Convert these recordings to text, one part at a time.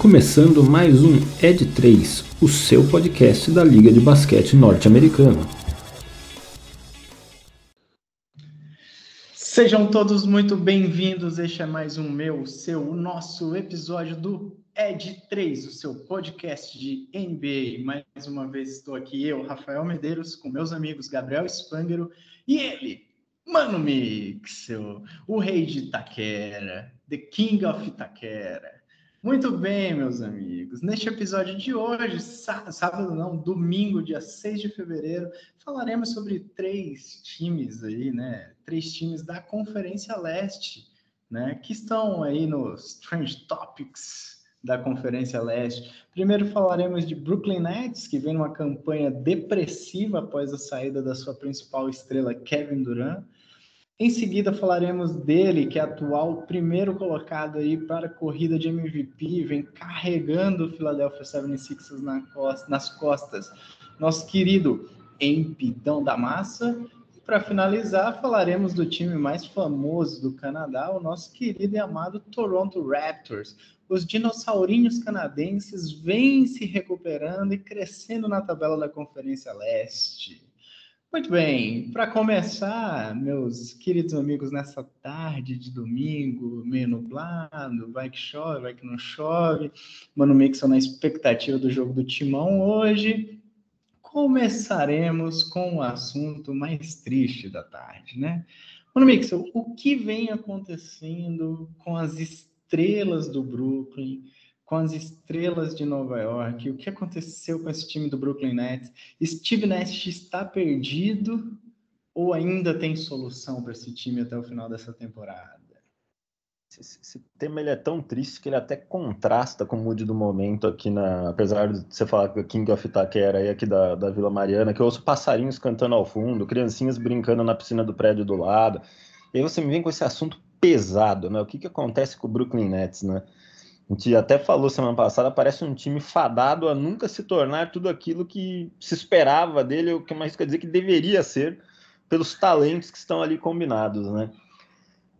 começando mais um Ed 3, o seu podcast da Liga de Basquete Norte-Americana. Sejam todos muito bem-vindos. Este é mais um meu, seu, o nosso episódio do Ed 3, o seu podcast de NBA. Mais uma vez estou aqui eu, Rafael Medeiros, com meus amigos Gabriel Spangero e ele, Mano Mixel, o rei de Itaquera, The King of Itaquera. Muito bem, meus amigos. Neste episódio de hoje, sábado não, domingo, dia 6 de fevereiro, falaremos sobre três times aí, né? Três times da Conferência Leste, né? Que estão aí nos Strange Topics da Conferência Leste. Primeiro falaremos de Brooklyn Nets, que vem numa campanha depressiva após a saída da sua principal estrela, Kevin Durant. Em seguida falaremos dele, que é atual primeiro colocado aí para a corrida de MVP, vem carregando o Philadelphia 76ers na costa, nas costas. Nosso querido Empidão da Massa. E para finalizar, falaremos do time mais famoso do Canadá, o nosso querido e amado Toronto Raptors. Os dinossaurinhos canadenses vêm se recuperando e crescendo na tabela da Conferência Leste. Muito bem, para começar, meus queridos amigos, nessa tarde de domingo, meio nublado, vai que chove, vai que não chove, Mano Mixon na expectativa do jogo do Timão hoje, começaremos com o assunto mais triste da tarde, né? Mano Mixon, o que vem acontecendo com as estrelas do Brooklyn, com as estrelas de Nova York, o que aconteceu com esse time do Brooklyn Nets? Steve Nash está perdido ou ainda tem solução para esse time até o final dessa temporada? Esse, esse, tema ele é tão triste que ele até contrasta com o mood do momento aqui na. Apesar de você falar que o King of Itaquera aí aqui da, da Vila Mariana, que eu ouço passarinhos cantando ao fundo, criancinhas brincando na piscina do prédio do lado. E aí você me vem com esse assunto pesado, né? O que, que acontece com o Brooklyn Nets, né? A gente até falou semana passada, parece um time fadado a nunca se tornar tudo aquilo que se esperava dele, o que mais quer dizer que deveria ser, pelos talentos que estão ali combinados, né?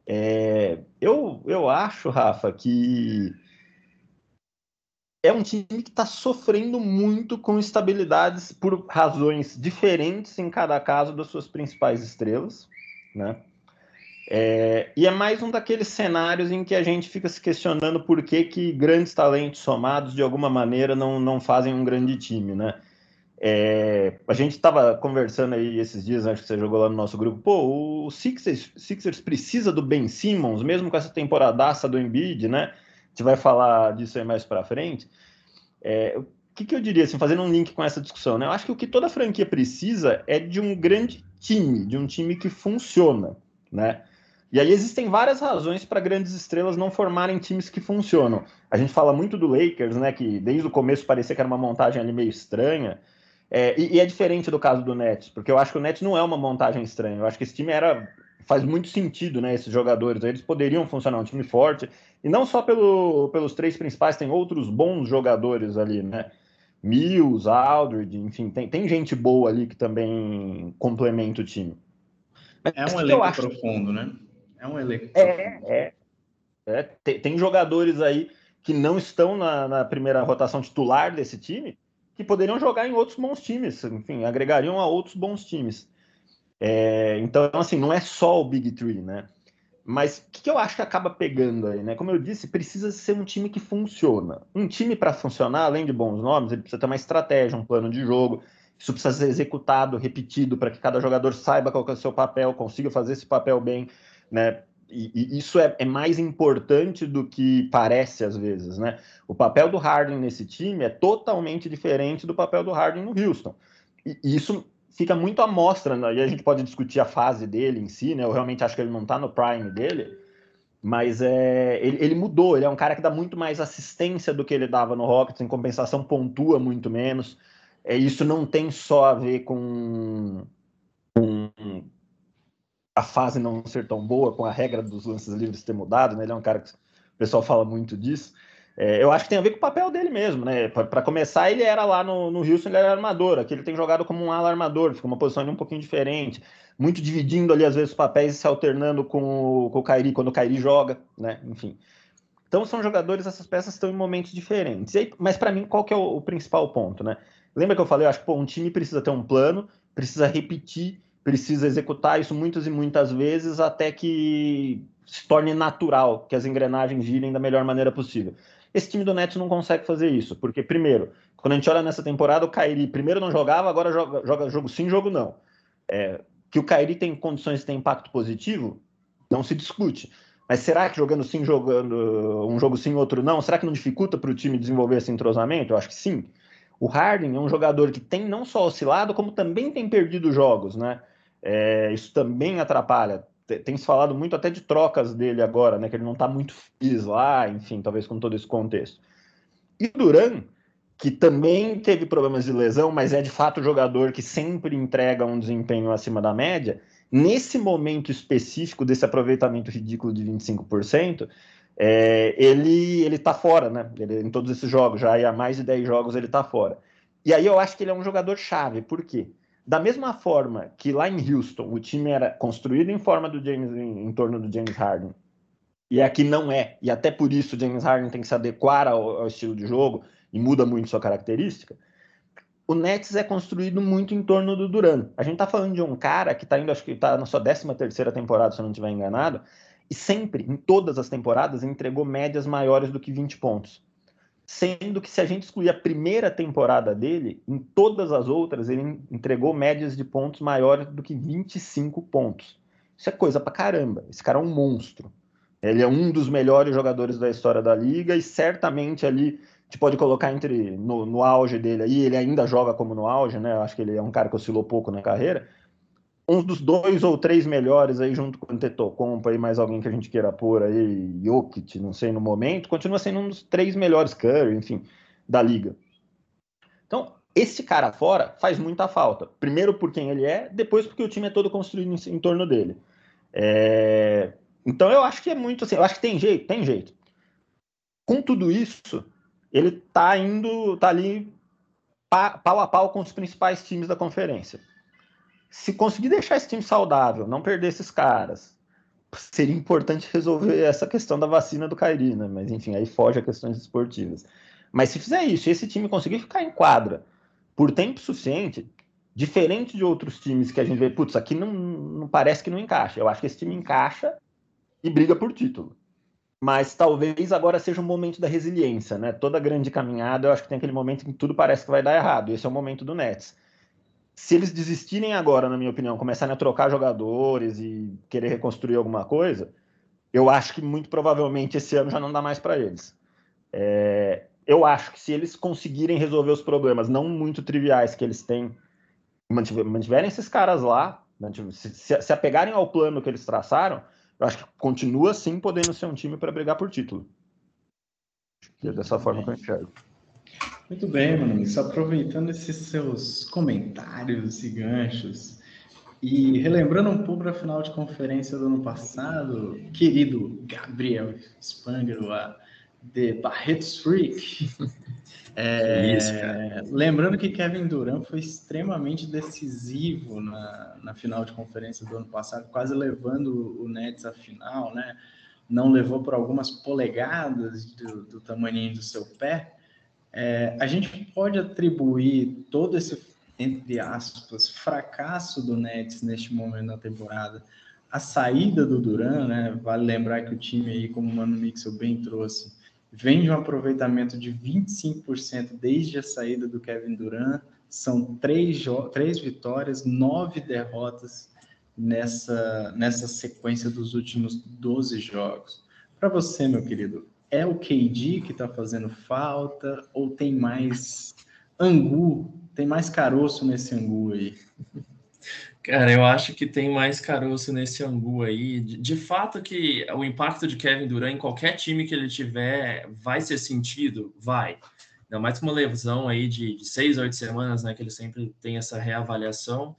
É, eu, eu acho, Rafa, que é um time que está sofrendo muito com instabilidades por razões diferentes em cada caso das suas principais estrelas, né? É, e é mais um daqueles cenários em que a gente fica se questionando por que, que grandes talentos somados de alguma maneira não, não fazem um grande time, né? É, a gente estava conversando aí esses dias, acho que você jogou lá no nosso grupo, pô, o Sixers, Sixers precisa do Ben Simmons, mesmo com essa temporadaça do Embiid, né? A gente vai falar disso aí mais para frente. É, o que, que eu diria, assim, fazendo um link com essa discussão, né? Eu acho que o que toda franquia precisa é de um grande time, de um time que funciona, né? E aí existem várias razões para grandes estrelas não formarem times que funcionam. A gente fala muito do Lakers, né? Que desde o começo parecia que era uma montagem ali meio estranha. É, e, e, é diferente do caso do Nets, porque eu acho que o Nets não é uma montagem estranha. Eu acho que esse time era faz muito sentido, né? Esses jogadores, eles poderiam funcionar um time forte e não só pelo, pelos três principais, tem outros bons jogadores ali, né? Mills, Aldridge, enfim, tem, tem gente boa ali que também complementa o time. é um elenco profundo, né? É um elenco. É, é, é. Tem, tem, jogadores aí que não estão na, na, primeira rotação titular desse time que poderiam jogar em outros bons times, enfim, agregariam a outros bons times. É, então, assim, não é só o Big Three, né? Mas o que, que, eu acho que acaba pegando aí, né? Como eu disse, precisa ser um time que funciona. Um time para funcionar, além de bons nomes, ele precisa ter uma estratégia, um plano de jogo. Isso precisa ser executado, repetido, para que cada jogador saiba qual é o seu papel, consiga fazer esse papel bem né? E, e isso é, é, mais importante do que parece às vezes, né? O papel do Harden nesse time é totalmente diferente do papel do Harden no Houston. E, e isso fica muito à mostra, né? e a gente pode discutir a fase dele em si, né? Eu realmente acho que ele não está no prime dele, mas é, ele, ele, mudou, ele é um cara que dá muito mais assistência do que ele dava no Rockets, em compensação pontua muito menos. É, isso não tem só a ver com, com a fase não ser tão boa, com a regra dos lances livres ter mudado, né? Ele é um cara que o pessoal fala muito disso. É, eu acho que tem a ver com o papel dele mesmo, né? Para começar, ele era lá no, no Houston, ele era armador. Aqui ele tem jogado como um ala armador, fica uma posição um pouquinho diferente, muito dividindo ali às vezes os papéis e se alternando com o, com o Kairi quando o Kairi joga, né? Enfim. Então são jogadores, essas peças estão em momentos diferentes. Aí, mas para mim, qual que é o, o, principal ponto, né? Lembra que eu falei, eu acho que pô, um time precisa ter um plano, precisa repetir, precisa executar isso muitas e muitas vezes até que se torne natural, que as engrenagens girem da melhor maneira possível. Esse time do Nets não consegue fazer isso, porque, primeiro, quando a gente olha nessa temporada, o Kairi primeiro não jogava, agora joga, joga jogo sim, jogo não. É, que o Kairi tem condições de ter impacto positivo, não se discute. Mas será que jogando sim, jogando um jogo sim, outro não, será que não dificulta para o time desenvolver esse entrosamento? Eu acho que sim. O Harden é um jogador que tem não só oscilado, como também tem perdido jogos, né? É, isso também atrapalha tem se falado muito até de trocas dele agora, né? Que ele não está muito feliz lá, enfim, talvez com todo esse contexto. E Duran, que também teve problemas de lesão, mas é de fato jogador que sempre entrega um desempenho acima da média, nesse momento específico desse aproveitamento ridículo de 25%, é, ele ele tá fora, né? Ele, em todos esses jogos, já há mais de 10 jogos ele está fora. E aí eu acho que ele é um jogador chave, por quê? Da mesma forma que lá em Houston o time era construído em forma do James em, em torno do James Harden e aqui não é, e até por isso o James Harden tem que se adequar ao, ao estilo de jogo e muda muito sua característica. O Nets é construído muito em torno do Duran. A gente tá falando de um cara que tá indo, acho que tá na sua 13 terceira temporada, se eu não estiver enganado, e sempre, em todas as temporadas, entregou médias maiores do que 20 pontos sendo que se a gente excluir a primeira temporada dele, em todas as outras ele entregou médias de pontos maiores do que 25 pontos. Isso é coisa pra caramba. Esse cara é um monstro. Ele é um dos melhores jogadores da história da liga e certamente ali gente pode colocar entre no, no auge dele aí, ele ainda joga como no auge, né? Eu acho que ele é um cara que oscilou pouco na carreira, um dos dois ou três melhores aí junto com o Tetocompa e mais alguém que a gente queira pôr aí, Jokic, não sei no momento, continua sendo um dos três melhores Curry, enfim, da liga. Então, esse cara fora faz muita falta. Primeiro por quem ele é, depois porque o time é todo construído em, em torno dele. É... Então eu acho que é muito assim, eu acho que tem jeito, tem jeito. Com tudo isso, ele tá indo, tá ali pau a pau com os principais times da conferência se conseguir deixar esse time saudável, não perder esses caras, seria importante resolver essa questão da vacina do Kairi, né? Mas enfim, aí foge a questões esportivas. Mas se fizer isso, esse time conseguir ficar em quadra por tempo suficiente, diferente de outros times que a gente vê, putz, aqui não, não parece que não encaixa. Eu acho que esse time encaixa e briga por título. Mas talvez agora seja o momento da resiliência, né? Toda grande caminhada, eu acho que tem aquele momento em que tudo parece que vai dar errado. Esse é o momento do Nets se eles desistirem agora, na minha opinião, começarem a trocar jogadores e querer reconstruir alguma coisa, eu acho que muito provavelmente esse ano já não dá mais para eles. É, eu acho que se eles conseguirem resolver os problemas não muito triviais que eles têm, mantiverem esses caras lá, se, apegarem ao plano que eles traçaram, eu acho que continua sim podendo ser um time para brigar por título. É dessa forma que eu enxergo. Muito bem. Só aproveitando esses seus comentários e ganchos e relembrando um pouco da final de conferência do ano passado, querido Gabriel Spangler, a The Barretos Freak. É, Isso, lembrando que Kevin Durant foi extremamente decisivo na, na final de conferência do ano passado, quase levando o Nets à final, né? Não levou por algumas polegadas do, do tamanho do seu pé, é, a gente pode atribuir todo esse, entre aspas, fracasso do Nets neste momento da temporada à saída do Duran, né? Vale lembrar que o time aí, como o Mano Mixel bem trouxe, vem de um aproveitamento de 25% desde a saída do Kevin Durant. São três, três vitórias, nove derrotas nessa, nessa sequência dos últimos 12 jogos. Para você, meu querido, é o KD que está fazendo falta ou tem mais angu, tem mais caroço nesse angu aí? Cara, eu acho que tem mais caroço nesse angu aí. De, de, fato que o impacto de Kevin Durant em qualquer time que ele tiver vai ser sentido? Vai. Ainda mais com uma lesão aí de, de seis, oito semanas, né? Que ele sempre tem essa reavaliação.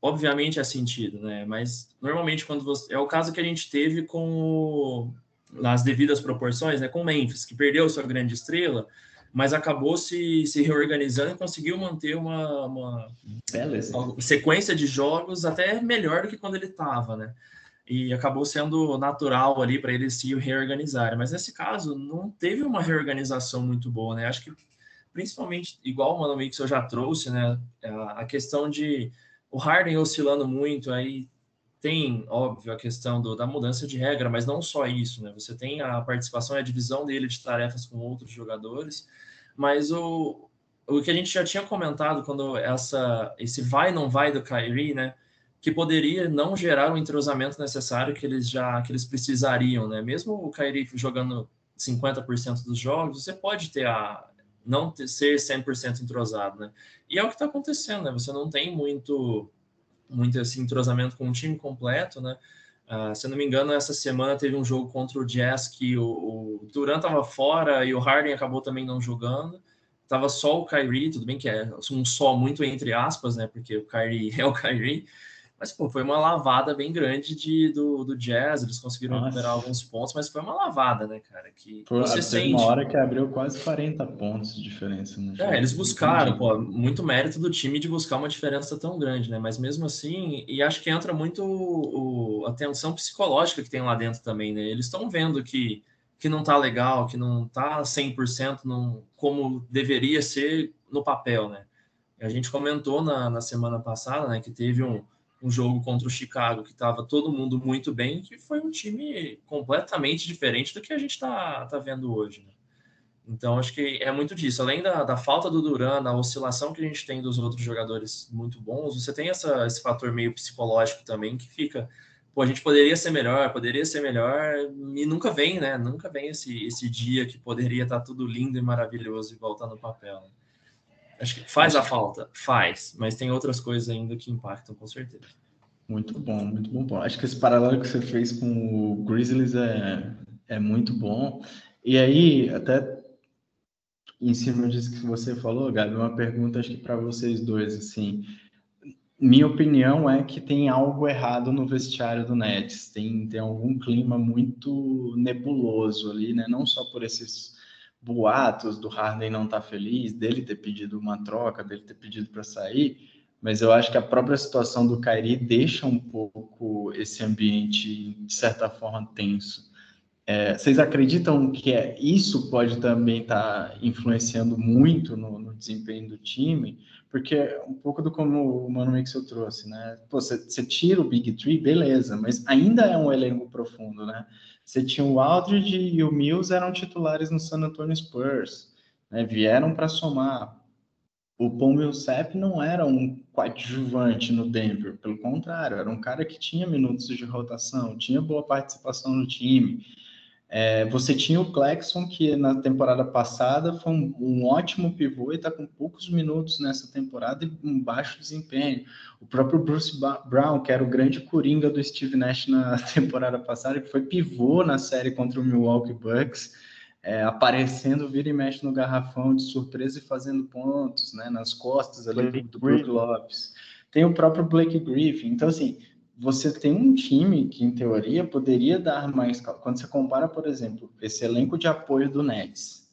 Obviamente é sentido, né? Mas normalmente quando você... É o caso que a gente teve com nas devidas proporções, né, com Memphis, que perdeu sua grande estrela, mas acabou se, se reorganizando e conseguiu manter uma, uma, uma sequência de jogos até melhor do que quando ele estava, né? e acabou sendo natural ali para eles se reorganizarem. Mas nesse caso, não teve uma reorganização muito boa, né? Acho que principalmente, igual o Mano Mix eu já trouxe, né? A questão de o Harden oscilando muito, aí tem, óbvio, a questão do, da mudança de regra, mas não só isso, né? Você tem a participação e a divisão dele de tarefas com outros jogadores, mas o, o que a gente já tinha comentado quando essa esse vai não vai do Kyrie, né? que poderia não gerar o entrosamento necessário que eles já que eles precisariam, né? Mesmo o Kyrie jogando 50% dos jogos, você pode ter a não ter, ser 100% entrosado, né? E é o que está acontecendo, né? Você não tem muito muito esse entrosamento com o time completo, né? Uh, se eu não me engano, essa semana teve um jogo contra o Jazz que o, o Durant estava fora e o Harden acabou também não jogando. Tava só o Kyrie, tudo bem que é um só muito entre aspas, né? Porque o Kyrie é o Kyrie, mas, pô, foi uma lavada bem grande de, do, do Jazz, eles conseguiram Nossa. recuperar alguns pontos, mas foi uma lavada, né, cara? Que Pô, você sente... uma hora que abriu quase 40 pontos de diferença. No é, eles buscaram, pô, muito mérito do time de buscar uma diferença tão grande, né? Mas mesmo assim, e acho que entra muito o, a tensão psicológica que tem lá dentro também, né? Eles estão vendo que, que não tá legal, que não tá 100% não, como deveria ser no papel, né? A gente comentou na, na semana passada, né, que teve um um jogo contra o Chicago que estava todo mundo muito bem, que foi um time completamente diferente do que a gente está tá vendo hoje. Né? Então, acho que é muito disso. Além da, da falta do Duran, da oscilação que a gente tem dos outros jogadores muito bons, você tem essa, esse fator meio psicológico também que fica. Pô, a gente poderia ser melhor, poderia ser melhor, e nunca vem, né? Nunca vem esse, esse dia que poderia estar tá tudo lindo e maravilhoso e voltar no papel. Né? Acho que faz a falta, faz, mas tem outras coisas ainda que impactam, com certeza. Muito bom, muito bom. bom. Acho que esse paralelo que você fez com o Grizzlies é, é muito bom. E aí, até em cima disso que você falou, Gabi, uma pergunta acho que para vocês dois, assim, minha opinião é que tem algo errado no vestiário do Nets, tem, tem algum clima muito nebuloso ali, né? Não só por esses boatos do Harden não estar tá feliz, dele ter pedido uma troca, dele ter pedido para sair, mas eu acho que a própria situação do Kyrie deixa um pouco esse ambiente, de certa forma, tenso. É, vocês acreditam que é, isso pode também estar tá influenciando muito no, no, desempenho do time? Porque é um pouco do como o Mano Mixel trouxe, né? Pô, você, você tira o Big Three, beleza, mas ainda é um elenco profundo, né? Você tinha o Aldridge e o Mills eram titulares no San Antonio Spurs, né? vieram para somar. O Paul Millsap não era um coadjuvante no Denver, pelo contrário, era um cara que tinha minutos de rotação, tinha boa participação no time. É, você tinha o Clexon, que na temporada passada foi um, um ótimo pivô e está com poucos minutos nessa temporada e um baixo desempenho. O próprio Bruce Brown, que era o grande coringa do Steve Nash na temporada passada, que foi pivô na série contra o Milwaukee Bucks, é, aparecendo vira e mexe no garrafão de surpresa e fazendo pontos né, nas costas ali do, do Brook Lopes. Tem o próprio Blake Griffin. Então, assim, você tem um time que, em teoria, poderia dar mais. Quando você compara, por exemplo, esse elenco de apoio do Nets,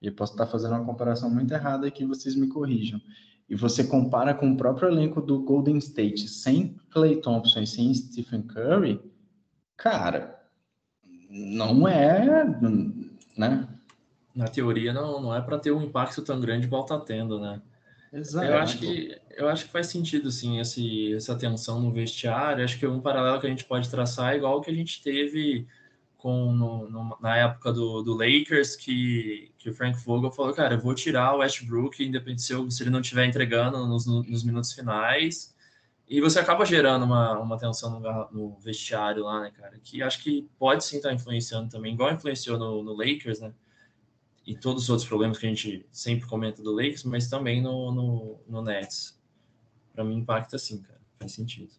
e eu posso estar fazendo uma comparação muito errada aqui, vocês me corrijam, e você compara com o próprio elenco do Golden State, sem Clay Thompson e sem Stephen Curry, cara, não é. Né? Na teoria, não, não é para ter um impacto tão grande igual está tendo, né? Exato. Eu acho que eu acho que faz sentido sim esse, essa tensão no vestiário. Acho que um paralelo que a gente pode traçar é igual que a gente teve com no, no, na época do, do, Lakers que, que o Frank Vogel falou, cara, eu vou tirar o Westbrook, independente se, eu, se ele não estiver entregando nos, nos, minutos finais. E você acaba gerando uma, uma tensão no, no, vestiário lá, né, cara? Que acho que pode sim estar influenciando também, igual influenciou no, no Lakers, né? E todos os outros problemas que a gente sempre comenta do Lakers, mas também no, no, no Nets. Para mim impacta sim, cara. Faz sentido.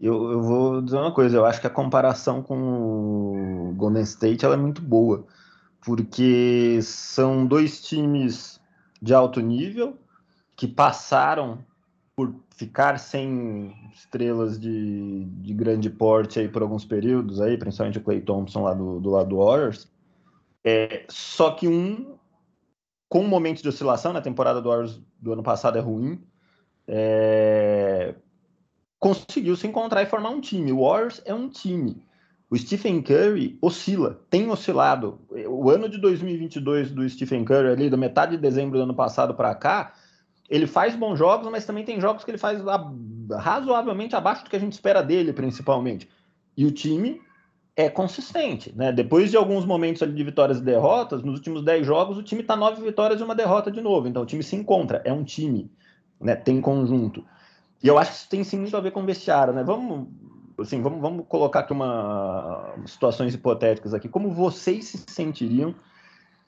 Eu, eu vou dizer uma coisa, eu acho que a comparação com o Golden State ela é muito boa, porque são dois times de alto nível que passaram por ficar sem estrelas de, de grande porte aí por alguns períodos aí, principalmente o Clay Thompson lá do, do lado do Warriors, é, só que um com um momento de oscilação, na temporada do Warriors do ano passado é ruim. É, conseguiu se encontrar e formar um time. O Warriors é um time. O Stephen Curry oscila, tem oscilado. O ano de 2022 do Stephen Curry, ali, da metade de dezembro do ano passado para cá, ele faz bons jogos, mas também tem jogos que ele faz razoavelmente abaixo do que a gente espera dele, principalmente. E o time é consistente, né? Depois de alguns momentos ali de vitórias e derrotas, nos últimos 10 jogos, o time está nove vitórias e uma derrota de novo. Então o time se encontra, é um time, né? Tem conjunto. E eu acho que isso tem sim muito a ver com o vestiário, né? Vamos, assim, vamos, vamos colocar aqui uma situações hipotéticas aqui. Como vocês se sentiriam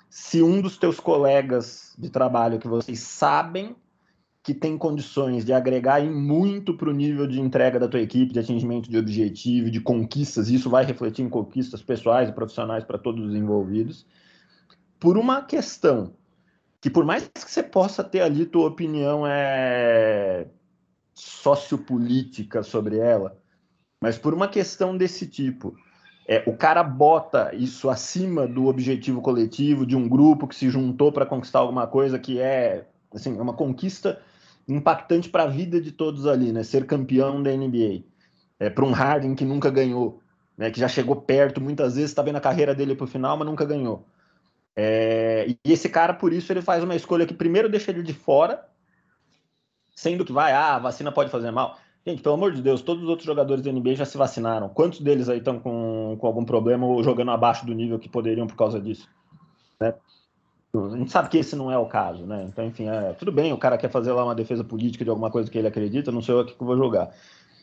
se um dos teus colegas de trabalho que vocês sabem que tem condições de agregar muito para o nível de entrega da tua equipe, de atingimento de objetivo, de conquistas, e isso vai refletir em conquistas pessoais e profissionais para todos os envolvidos, por uma questão que por mais que você possa ter ali tua opinião é sociopolítica sobre ela, mas por uma questão desse tipo, é, o cara bota isso acima do objetivo coletivo de um grupo que se juntou para conquistar alguma coisa que é assim, é uma conquista impactante para a vida de todos ali, né? Ser campeão da NBA. É, para um Harden que nunca ganhou, né? Que já chegou perto, muitas vezes está vendo a carreira dele para o final, mas nunca ganhou. É, e esse cara, por isso, ele faz uma escolha que primeiro deixa ele de fora, sendo que vai, ah, a vacina pode fazer mal. Gente, pelo amor de Deus, todos os outros jogadores da NBA já se vacinaram. Quantos deles aí estão com, com algum problema ou jogando abaixo do nível que poderiam por causa disso? Né? A gente sabe que esse não é o caso, né? Então, enfim, é, tudo bem, o cara quer fazer lá uma defesa política de alguma coisa que ele acredita, não sei aqui que eu vou jogar.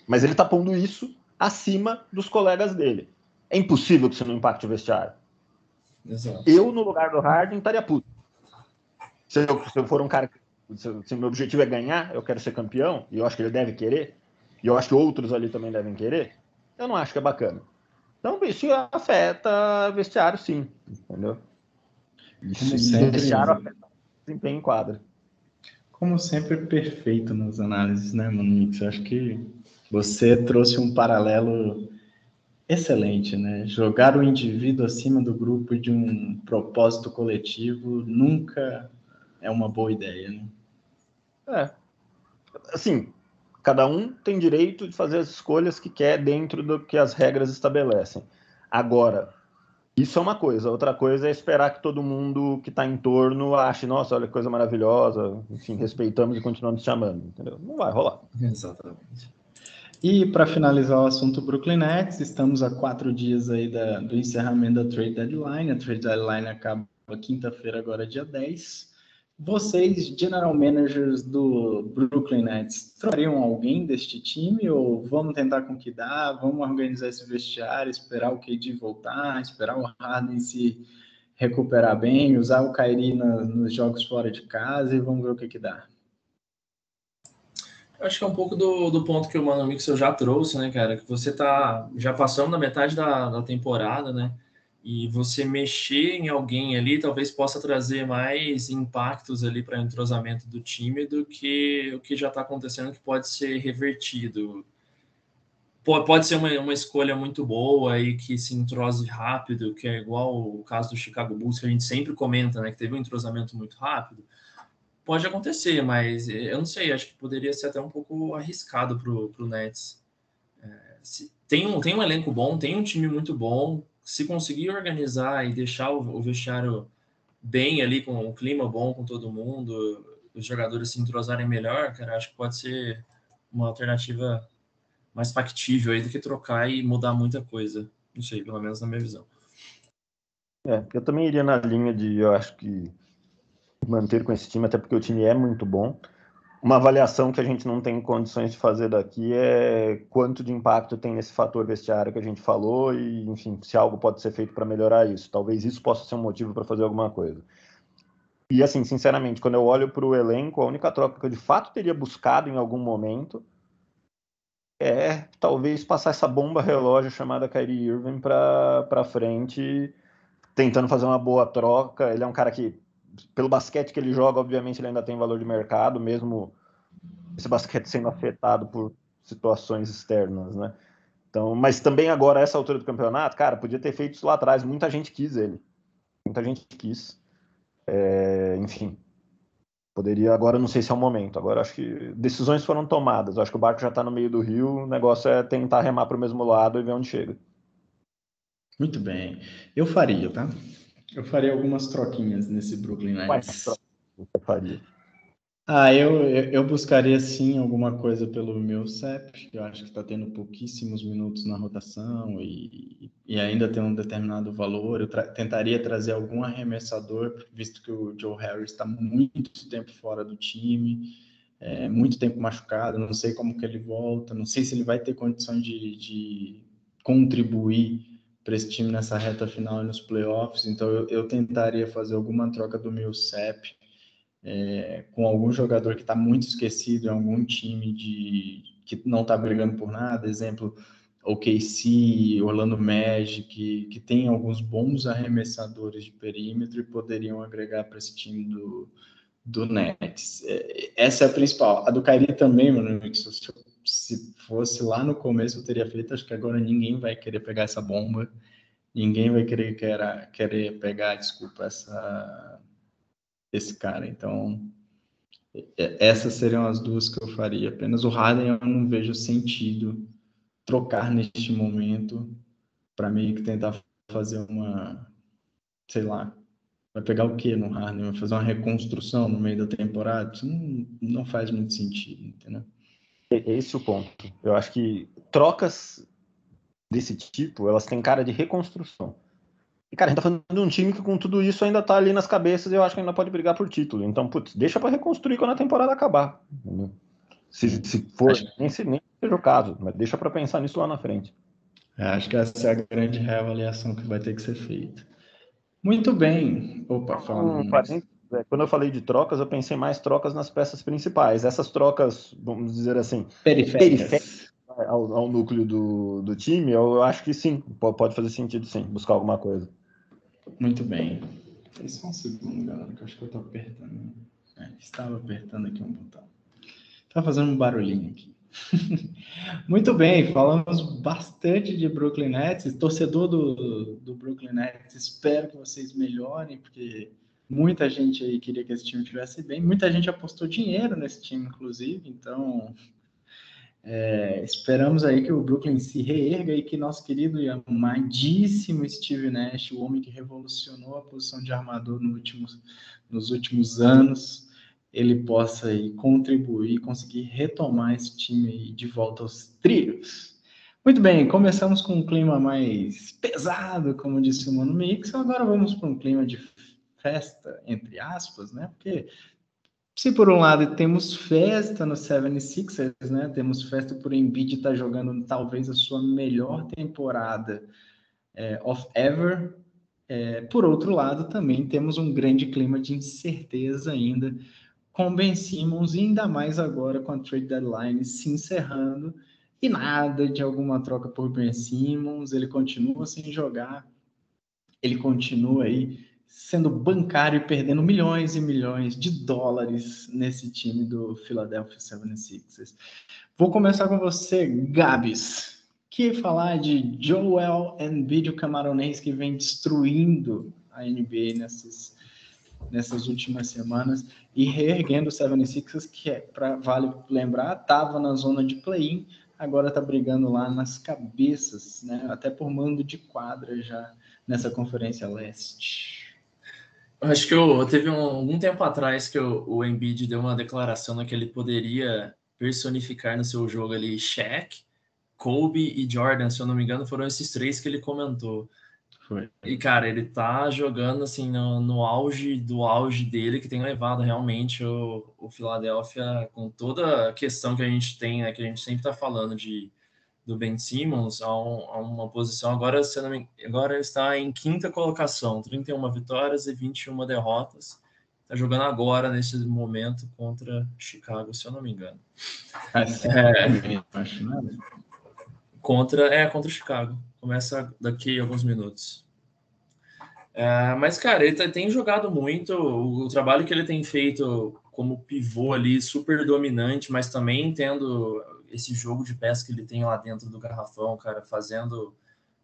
Mas ele tá pondo isso acima dos colegas dele. É impossível que isso não impacte o vestiário. Exato. Eu, no lugar do Harden, estaria puto. Se eu, se eu for um cara. Se, se meu objetivo é ganhar, eu quero ser campeão, e eu acho que ele deve querer, e eu acho que outros ali também devem querer, eu não acho que é bacana. Então, isso afeta vestiário, sim, entendeu? Isso sempre, deixaram desempenho em quadra. Como sempre, perfeito nas análises, né, Manix? Acho que você trouxe um paralelo excelente, né? Jogar o indivíduo acima do grupo de um propósito coletivo nunca é uma boa ideia, né? É. Assim, cada um tem direito de fazer as escolhas que quer dentro do que as regras estabelecem. Agora, isso é uma coisa. Outra coisa é esperar que todo mundo que está em torno ache, nossa, olha que coisa maravilhosa, enfim, respeitamos e continuamos chamando, entendeu? Não vai rolar. Exatamente. E para finalizar o assunto Brooklyn Nets, estamos a quatro dias aí da, do encerramento da trade deadline. A trade deadline acaba quinta-feira, agora dia 10. Vocês, general managers do Brooklyn Nets, trariam alguém deste time ou vamos tentar com que dá, vamos organizar esse vestiário, esperar o KD voltar, esperar o Harden se recuperar bem, usar o Kyrie na, nos jogos fora de casa e vamos ver o que que dá. Acho que é um pouco do, do ponto que o Mano Mixel já trouxe, né, cara? Que você tá já passando da metade da, da temporada, né? E você mexer em alguém ali talvez possa trazer mais impactos ali para entrosamento do time do que o que já está acontecendo que pode ser revertido. Pode ser uma, uma escolha muito boa e que se entrose rápido, que é igual o caso do Chicago Bulls, que a gente sempre comenta, né? Que teve um entrosamento muito rápido. Pode acontecer, mas eu não sei, acho que poderia ser até um pouco arriscado para o Nets. É, se, tem, um, tem um elenco bom, tem um time muito bom, se conseguir organizar e deixar o, vestiário bem ali, com um clima bom com todo mundo, os jogadores se entrosarem melhor, cara, acho que pode ser uma alternativa mais factível aí do que trocar e mudar muita coisa. Não sei, pelo menos na minha visão. É, eu também iria na linha de, eu acho que manter com esse time, até porque o time é muito bom uma avaliação que a gente não tem condições de fazer daqui é quanto de impacto tem nesse fator vestiário que a gente falou e, enfim, se algo pode ser feito para melhorar isso. Talvez isso possa ser um motivo para fazer alguma coisa. E, assim, sinceramente, quando eu olho para o elenco, a única troca que eu de fato teria buscado em algum momento é talvez passar essa bomba relógio chamada Kyrie Irving para frente, tentando fazer uma boa troca. Ele é um cara que pelo basquete que ele joga, obviamente ele ainda tem valor de mercado, mesmo esse basquete sendo afetado por situações externas, né? Então, mas também agora, essa altura do campeonato, cara, podia ter feito isso lá atrás. Muita gente quis ele. Muita gente quis. É, enfim. Poderia, agora não sei se é o momento. Agora acho que decisões foram tomadas. Acho que o barco já está no meio do rio. O negócio é tentar remar para o mesmo lado e ver onde chega. Muito bem. Eu faria, tá? Eu faria algumas troquinhas nesse Brooklyn Nets. Eu faria. Ah, eu, eu buscaria sim alguma coisa pelo meu CEP, que eu acho que está tendo pouquíssimos minutos na rotação e, e ainda tem um determinado valor. Eu tra tentaria trazer algum arremessador, visto que o Joe Harris está muito tempo fora do time, é, muito tempo machucado, não sei como que ele volta, não sei se ele vai ter condição de, de contribuir para esse time nessa reta final e nos playoffs, então eu, eu tentaria fazer alguma troca do meu CEP é, com algum jogador que está muito esquecido em algum time de que não está brigando por nada, exemplo, OKC, Orlando Magic, que, que tem alguns bons arremessadores de perímetro e poderiam agregar para esse time do, do Nets. É, essa é a principal. A do Kairi também, mano, se, se fosse lá no começo eu teria feito, acho que agora ninguém vai querer pegar essa bomba, ninguém vai querer, querer, querer pegar, desculpa, essa esse cara. Então, essas seriam as duas que eu faria. Apenas o Harden eu não vejo sentido trocar neste momento para meio que tentar fazer uma, sei lá, vai pegar o que no Harden? Vai fazer uma reconstrução no meio da temporada? Isso não, não faz muito sentido, entendeu? Esse é o ponto. Eu acho que trocas desse tipo, elas têm cara de reconstrução. E, cara, a gente tá falando de um time que com tudo isso ainda tá ali nas cabeças e eu acho que ainda pode brigar por título. Então, putz, deixa para reconstruir quando a temporada acabar. Se, se for, nem, se, nem seja o caso, mas deixa para pensar nisso lá na frente. É, acho que essa é a grande reavaliação que vai ter que ser feita. Muito bem. Opa, falando. É, quando eu falei de trocas, eu pensei mais trocas nas peças principais. Essas trocas, vamos dizer assim, periféricas, periféricas ao, ao, núcleo do, do time, eu acho que sim, pode fazer sentido sim, buscar alguma coisa. Muito bem. Só um segundo, galera, que eu acho que eu estou apertando. É, estava apertando aqui um botão. Estava fazendo um barulhinho aqui. Muito bem, falamos bastante de Brooklyn Nets. Torcedor do, do Brooklyn Nets, espero que vocês melhorem, porque muita gente aí queria que esse time estivesse bem. Muita gente apostou dinheiro nesse time, inclusive, então é, esperamos aí que o Brooklyn se reerga e que nosso querido e amadíssimo Steve Nash, o homem que revolucionou a posição de armador no nos últimos anos, ele possa aí contribuir conseguir retomar esse time de volta aos trilhos. Muito bem, começamos com um clima mais pesado, como disse o Mano Mix, agora vamos para um clima de festa, entre aspas, né? Porque se por um lado temos festa no 76ers, né? Temos festa por Embiid estar tá jogando talvez a sua melhor temporada é, of ever. É, por outro lado, também temos um grande clima de incerteza ainda com Ben Simmons, ainda mais agora com a trade deadline se encerrando e nada de alguma troca por Ben Simmons. Ele continua sem jogar, ele continua aí sendo bancário e perdendo milhões e milhões de dólares nesse time do Philadelphia 76ers. Vou começar com você, Gabs. Que falar de Joel Embiid, o camaronês que vem destruindo a NBA nessas, nessas últimas semanas e reerguendo o 76ers, que é, para vale lembrar, estava na zona de play-in, agora está brigando lá nas cabeças, né? até por mando de quadra já nessa conferência leste. Acho que eu, teve um, algum tempo atrás que eu, o Embiid deu uma declaração que ele poderia personificar no seu jogo ali Shaq, Kobe e Jordan, se eu não me engano, foram esses três que ele comentou. Foi. E, cara, ele tá jogando assim no, no auge do auge dele, que tem levado realmente o, o Philadelphia com toda a questão que a gente tem, né? Que a gente sempre tá falando de do Ben Simmons a, um, a uma posição agora, se não me, agora está em quinta colocação, 31 vitórias e 21 derrotas. Está jogando agora nesse momento contra Chicago, se eu não me engano. É, contra é contra Chicago. Começa daqui a alguns minutos. É, mas, cara, ele tem jogado muito. O, o, trabalho que ele tem feito como pivô ali, super dominante, mas também tendo esse jogo de pés que ele tem lá dentro do garrafão, cara, fazendo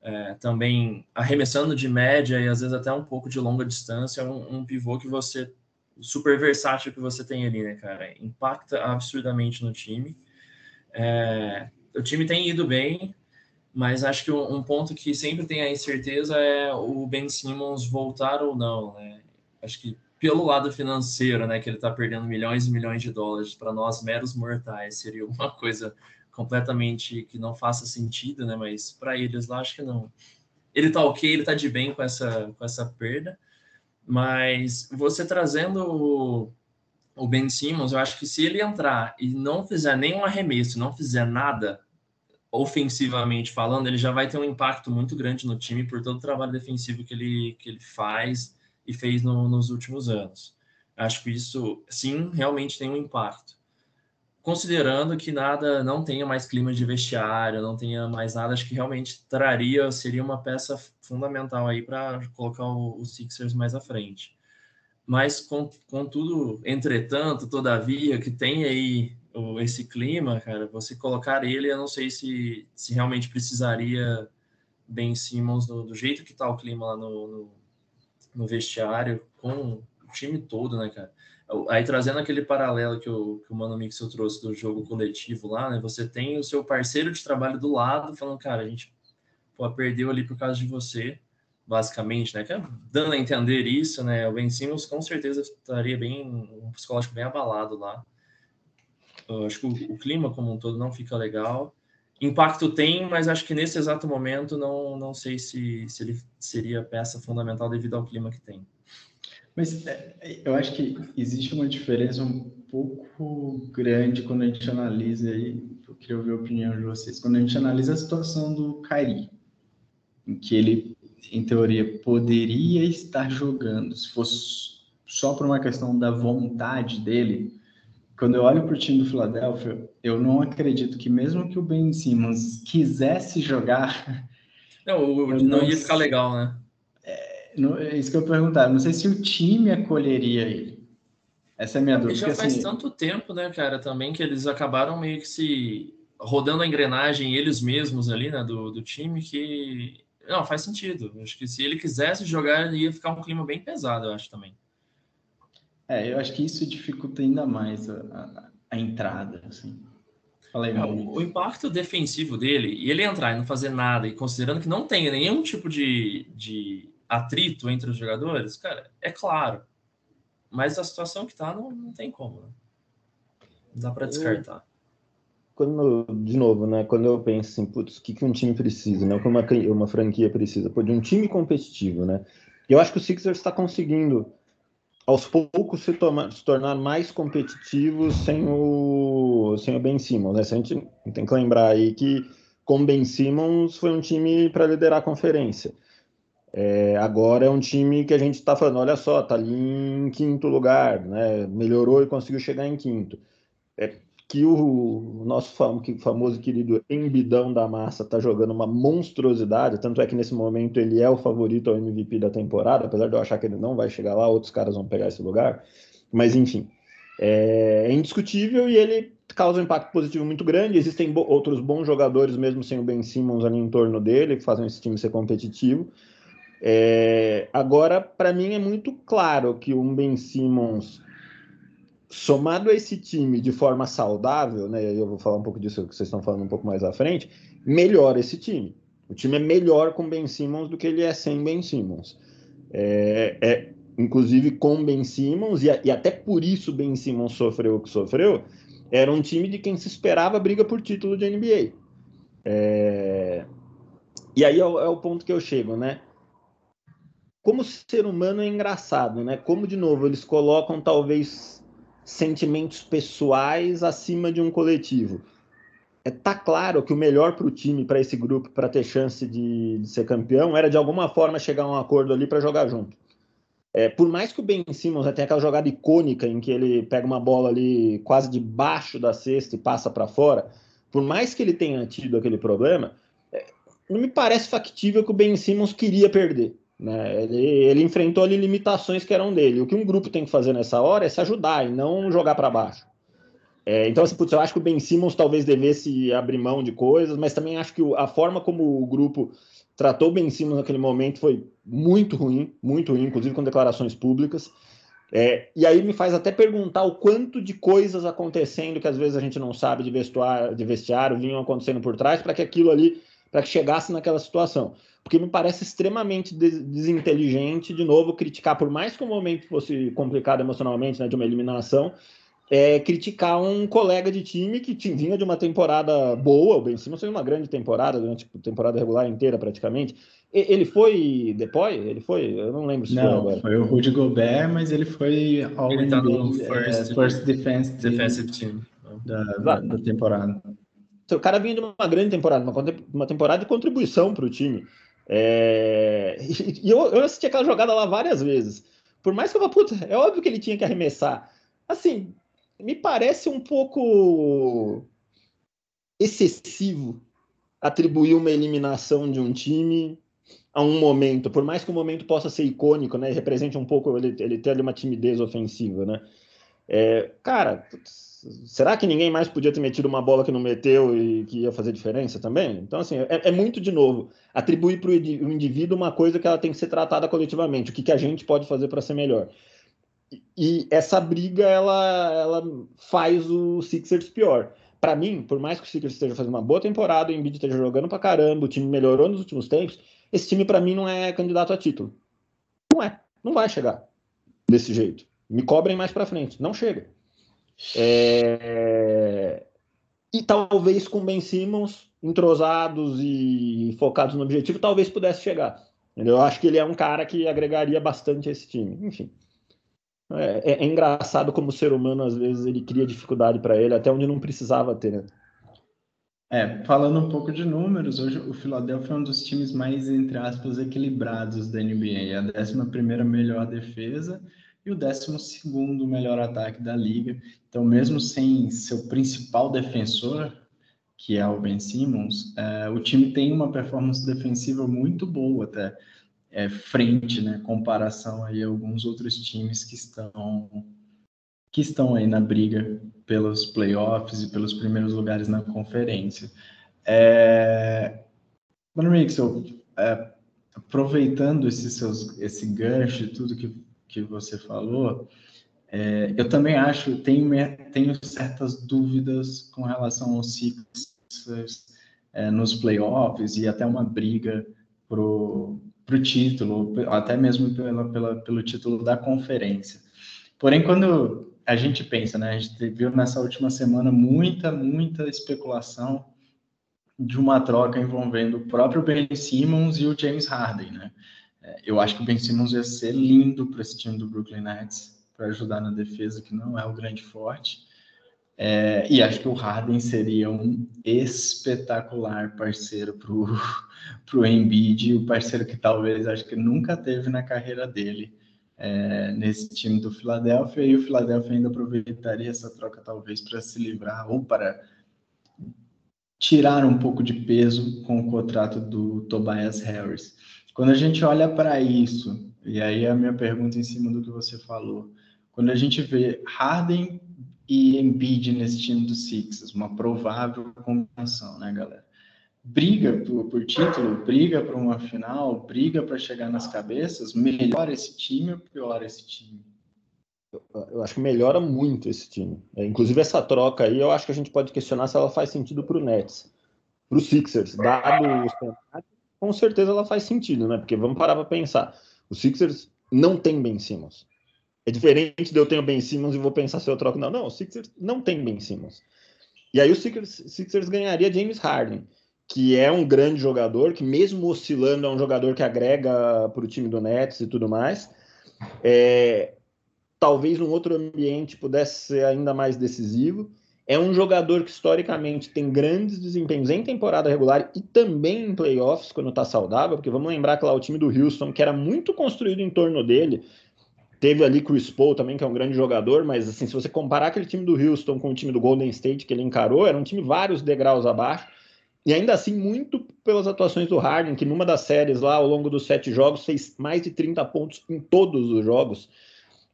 é, também arremessando de média e às vezes até um pouco de longa distância, um, um pivô que você super versátil que você tem ali, né, cara? Impacta absurdamente no time. É, o time tem ido bem, mas acho que um ponto que sempre tem a incerteza é o Ben Simmons voltar ou não, né? Acho que pelo lado financeiro, né, que ele está perdendo milhões e milhões de dólares para nós meros mortais, seria uma coisa completamente que não faça sentido, né? Mas para eles lá acho que não. Ele tá ok, ele tá de bem com essa com essa perda, mas você trazendo o, o Ben Simmons, eu acho que se ele entrar e não fizer nenhum arremesso, não fizer nada ofensivamente falando, ele já vai ter um impacto muito grande no time por todo o trabalho defensivo que ele que ele faz e fez no, nos últimos anos. Acho que isso sim realmente tem um impacto considerando que nada, não tenha mais clima de vestiário, não tenha mais nada, acho que realmente traria, seria uma peça fundamental aí para colocar o, o, Sixers mais à frente. Mas, contudo, entretanto, todavia, que tem aí esse clima, cara, você colocar ele, eu não sei se, se realmente precisaria Ben Simmons do, do jeito que está o clima lá no, no, no vestiário, com o time todo, né, cara? Aí trazendo aquele paralelo que o, que o Mano Mixel trouxe do jogo coletivo lá, né? Você tem o seu parceiro de trabalho do lado falando, cara, a gente pô, perdeu ali por causa de você, basicamente, né? Que dando a entender isso, né? O Ben Simmons com certeza estaria bem, um psicológico bem abalado lá. Eu acho que o, o clima como um todo não fica legal. Impacto tem, mas acho que nesse exato momento não, não sei se, se ele seria peça fundamental devido ao clima que tem. Mas é, eu acho que existe uma diferença um pouco grande quando a gente analisa aí, eu queria ouvir a opinião de vocês, quando a gente analisa a situação do Kairi, em que ele, em teoria, poderia estar jogando, se fosse só por uma questão da vontade dele, quando eu olho para o time do Philadelphia, eu não acredito que mesmo que o Ben Simmons quisesse jogar... Não, não, não ia ficar legal, né? é isso que eu perguntar. Não sei se o time acolheria ele. Essa é a minha dúvida. Já faz assim... tanto tempo, né, cara, também que eles acabaram meio que se rodando a engrenagem eles mesmos ali, né, do, do time, que não faz sentido. Acho que se ele quisesse jogar, ia ficar um clima bem pesado, eu acho também. É, eu acho que isso dificulta ainda mais a, a, a entrada, assim. Falei, é, o, o, impacto defensivo dele, e ele entrar e não fazer nada, e considerando que não tem nenhum tipo de, de atrito entre os jogadores, cara, é claro. Mas a situação que tá não, não tem como. Né? Não dá para descartar. Quando, de novo, né? Quando eu penso assim, putz, o que, que um time precisa, né? O que uma, uma franquia precisa? Pô, de um time competitivo, né? Eu acho que o Sixers está conseguindo, aos poucos, se, se tornar mais competitivo sem o, sem o Ben Simmons, né? A gente tem que lembrar aí que com Ben Simmons foi um time para liderar a conferência. É, agora é um time que a gente está falando, olha só, está ali em quinto lugar, né? melhorou e conseguiu chegar em quinto. É que o, nosso fam famoso querido embidão da massa está jogando uma monstruosidade, tanto é que nesse momento ele é o favorito ao MVP da temporada, apesar de eu achar que ele não vai chegar lá, outros caras vão pegar esse lugar, mas enfim, é, é indiscutível e ele causa um impacto positivo muito grande. Existem bo outros bons jogadores, mesmo sem o Ben Simmons ali em torno dele, que fazem esse time ser competitivo. É, agora, para mim, é muito claro que um Ben Simmons, somado a esse time de forma saudável, né, eu vou falar um pouco disso que vocês estão falando um pouco mais à frente, melhora esse time. O time é melhor com Ben Simmons do que ele é sem Ben Simmons. É, é inclusive com Ben Simmons, e, e, até por isso Ben Simmons sofreu o que sofreu, era um time de quem se esperava briga por título de NBA. É, e aí é o, é o ponto que eu chego, né? como ser humano é engraçado, né? Como, de novo, eles colocam talvez sentimentos pessoais acima de um coletivo. É, tá claro que o melhor para o time, para esse grupo, para ter chance de, de, ser campeão, era de alguma forma chegar a um acordo ali para jogar junto. É, por mais que o Ben Simmons tenha aquela jogada icônica em que ele pega uma bola ali quase debaixo da cesta e passa para fora, por mais que ele tenha tido aquele problema, é, não me parece factível que o Ben Simmons queria perder. Né? Ele, ele enfrentou ali limitações que eram dele. O que um grupo tem que fazer nessa hora é se ajudar e não jogar para baixo. É, então, assim, putz, eu acho que o Ben Simmons talvez devesse abrir mão de coisas, mas também acho que a forma como o grupo tratou o Ben Simmons naquele momento foi muito ruim, muito ruim, inclusive com declarações públicas. É, e aí me faz até perguntar o quanto de coisas acontecendo que às vezes a gente não sabe de vestiário, de vestiário vinham acontecendo por trás para que aquilo ali, para que chegasse naquela situação. Porque me parece extremamente desinteligente, de novo, criticar, por mais que o momento fosse complicado emocionalmente, né, de uma eliminação, é, criticar um colega de time que vinha de uma temporada boa, o Ben Simmons fez uma grande temporada, durante a temporada regular inteira praticamente. Ele foi depois? Ele foi? Eu não lembro se não, foi agora. foi o Rudy Gobert, mas ele foi ao ele tá no first, é, first defense defensive team da, da, da, temporada. O cara vinha de uma grande temporada, uma, uma temporada de contribuição para o time. É... E eu, eu assisti aquela jogada lá várias vezes. Por mais que eu vá, puta, é óbvio que ele tinha que arremessar. Assim, me parece um pouco excessivo atribuir uma eliminação de um time a um momento, por mais que o momento possa ser icônico, né, represente um pouco ele, ele ter ali uma timidez ofensiva, né? É, cara, será que ninguém mais podia ter metido uma bola que não meteu e que ia fazer diferença também? Então, assim, é, é muito de novo atribuir para o indivíduo uma coisa que ela tem que ser tratada coletivamente, o que, que a gente pode fazer para ser melhor. E essa briga ela, ela faz o Sixers pior. Para mim, por mais que o Sixers esteja fazendo uma boa temporada, o Embiid esteja jogando para caramba, o time melhorou nos últimos tempos, esse time para mim não é candidato a título. Não é, não vai chegar desse jeito. Me cobrem mais para frente, não chega. É... E talvez com Ben Simmons entrosados e focados no objetivo, talvez pudesse chegar. Eu acho que ele é um cara que agregaria bastante a esse time. Enfim. É, é, é, engraçado como o ser humano, às vezes, ele cria dificuldade para ele, até onde não precisava ter, né? É, falando um pouco de números, hoje o Philadelphia é um dos times mais, entre aspas, equilibrados da NBA. A 11 melhor defesa e o 12 melhor ataque da liga. Então, mesmo sem seu principal defensor, que é o Ben Simmons, é, o time tem uma performance defensiva muito boa até é, frente, né, comparação aí a alguns outros times que estão que estão aí na briga pelos playoffs e pelos primeiros lugares na conferência. É, Mano Mixel, é, aproveitando esse, seus, esse gancho e tudo que, que você falou, é, eu também acho, tenho, tenho certas dúvidas com relação aos Sixers é, nos playoffs e até uma briga pro para o título, até mesmo pela, pela, pelo título da conferência. Porém, quando a gente pensa, né, a gente viu nessa última semana muita, muita especulação de uma troca envolvendo o próprio Ben Simmons e o James Harden, né? É, eu acho que o Ben Simmons ia ser lindo para esse time do Brooklyn Nets, para ajudar na defesa, que não é o grande forte. É, e acho que o Harden seria um espetacular parceiro para o Embiid, o parceiro que talvez acho que nunca teve na carreira dele é, nesse time do Philadelphia, e o Philadelphia ainda aproveitaria essa troca talvez para se livrar ou para tirar um pouco de peso com o contrato do Tobias Harris. Quando a gente olha para isso, e aí a minha pergunta em cima do que você falou, quando a gente vê Harden e Embiid nesse time do Sixers, uma provável combinação, né, galera? Briga por, por título, briga para uma final, briga para chegar nas cabeças, melhora esse time ou piora esse time? Eu acho que melhora muito esse time. É, inclusive, essa troca aí, eu acho que a gente pode questionar se ela faz sentido para o Nets. Para o Sixers, dado os com certeza ela faz sentido, né? Porque vamos parar para pensar. O Sixers não tem Ben Simmons. É diferente de eu tenho Ben Simmons e vou pensar se eu troco. Não, não, o Sixers não tem Ben Simmons. E aí o Sixers, Sixers ganharia James Harden, que é um grande jogador, que mesmo oscilando é um jogador que agrega para o time do Nets e tudo mais. É, talvez num outro ambiente pudesse ser ainda mais decisivo. É um jogador que historicamente tem grandes desempenhos em temporada regular e também em playoffs quando está saudável, porque vamos lembrar que lá o time do Houston, que era muito construído em torno dele, Teve ali Chris Paul também, que é um grande jogador, mas assim, se você comparar aquele time do Houston com o time do Golden State que ele encarou, era um time vários degraus abaixo. E ainda assim, muito pelas atuações do Harden, que numa das séries lá, ao longo dos sete jogos, fez mais de 30 pontos em todos os jogos.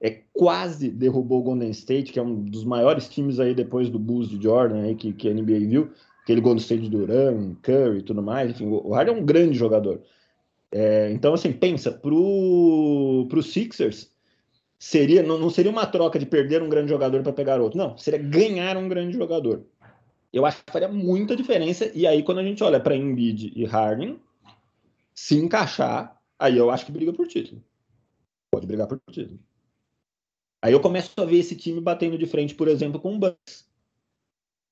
É, quase derrubou o Golden State, que é um dos maiores times aí depois do Bulls de Jordan, aí, que, que a NBA viu. Aquele Golden State de Duran, Curry e tudo mais. Enfim, o Harden é um grande jogador. É, então, assim, pensa, pro, pro Sixers, seria não, não seria uma troca de perder um grande jogador para pegar outro. Não, seria ganhar um grande jogador. Eu acho que faria muita diferença. E aí, quando a gente olha para Embiid e Harden, se encaixar, aí eu acho que briga por título. Pode brigar por título. Aí eu começo a ver esse time batendo de frente, por exemplo, com o Bucks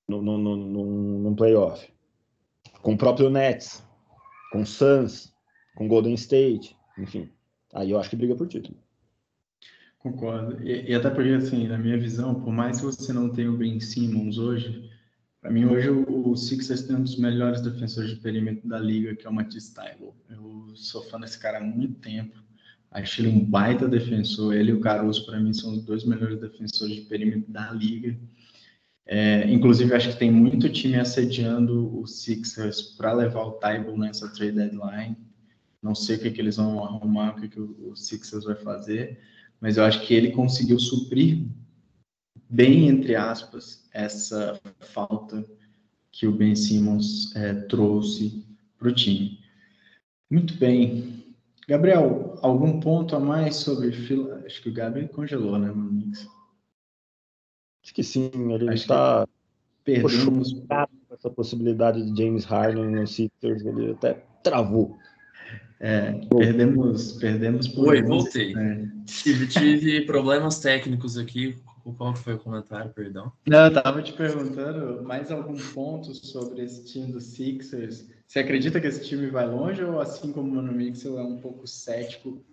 no, no, no, no, playoff. Com o próprio Nets, com o Suns, com Golden State, enfim. Aí eu acho que briga por título. Concordo. E, e, até porque, assim, na minha visão, por mais que você não tenha o Ben Simmons hoje, para mim hoje o, o Sixers tem um dos melhores defensores de perímetro da liga, que é o Matisse Thybulle. Eu sou fã desse cara há muito tempo. Acho ele um baita defensor. Ele e o Caruso, para mim, são os dois melhores defensores de perímetro da liga. É, inclusive, acho que tem muito time assediando o Sixers para levar o Tybal nessa trade deadline. Não sei o que, que eles vão arrumar, o que, que o Sixers vai fazer, mas eu acho que ele conseguiu suprir bem, entre aspas, essa falta que o Ben Simmons é, trouxe para o time. Muito bem. Gabriel, algum ponto a mais sobre. Acho que o Gabriel congelou, né, Manix? Acho que sim, ele está perdemos essa possibilidade de James Harden no Sixers, ele até travou. É, perdemos, perdemos por Oi, voltei. Né? Tive, tive problemas técnicos aqui. Qual foi o comentário, perdão? Não, eu tava te perguntando mais algum ponto sobre esse time do Sixers. Você acredita que esse time vai longe ou assim como o Mano Mixel é um pouco cético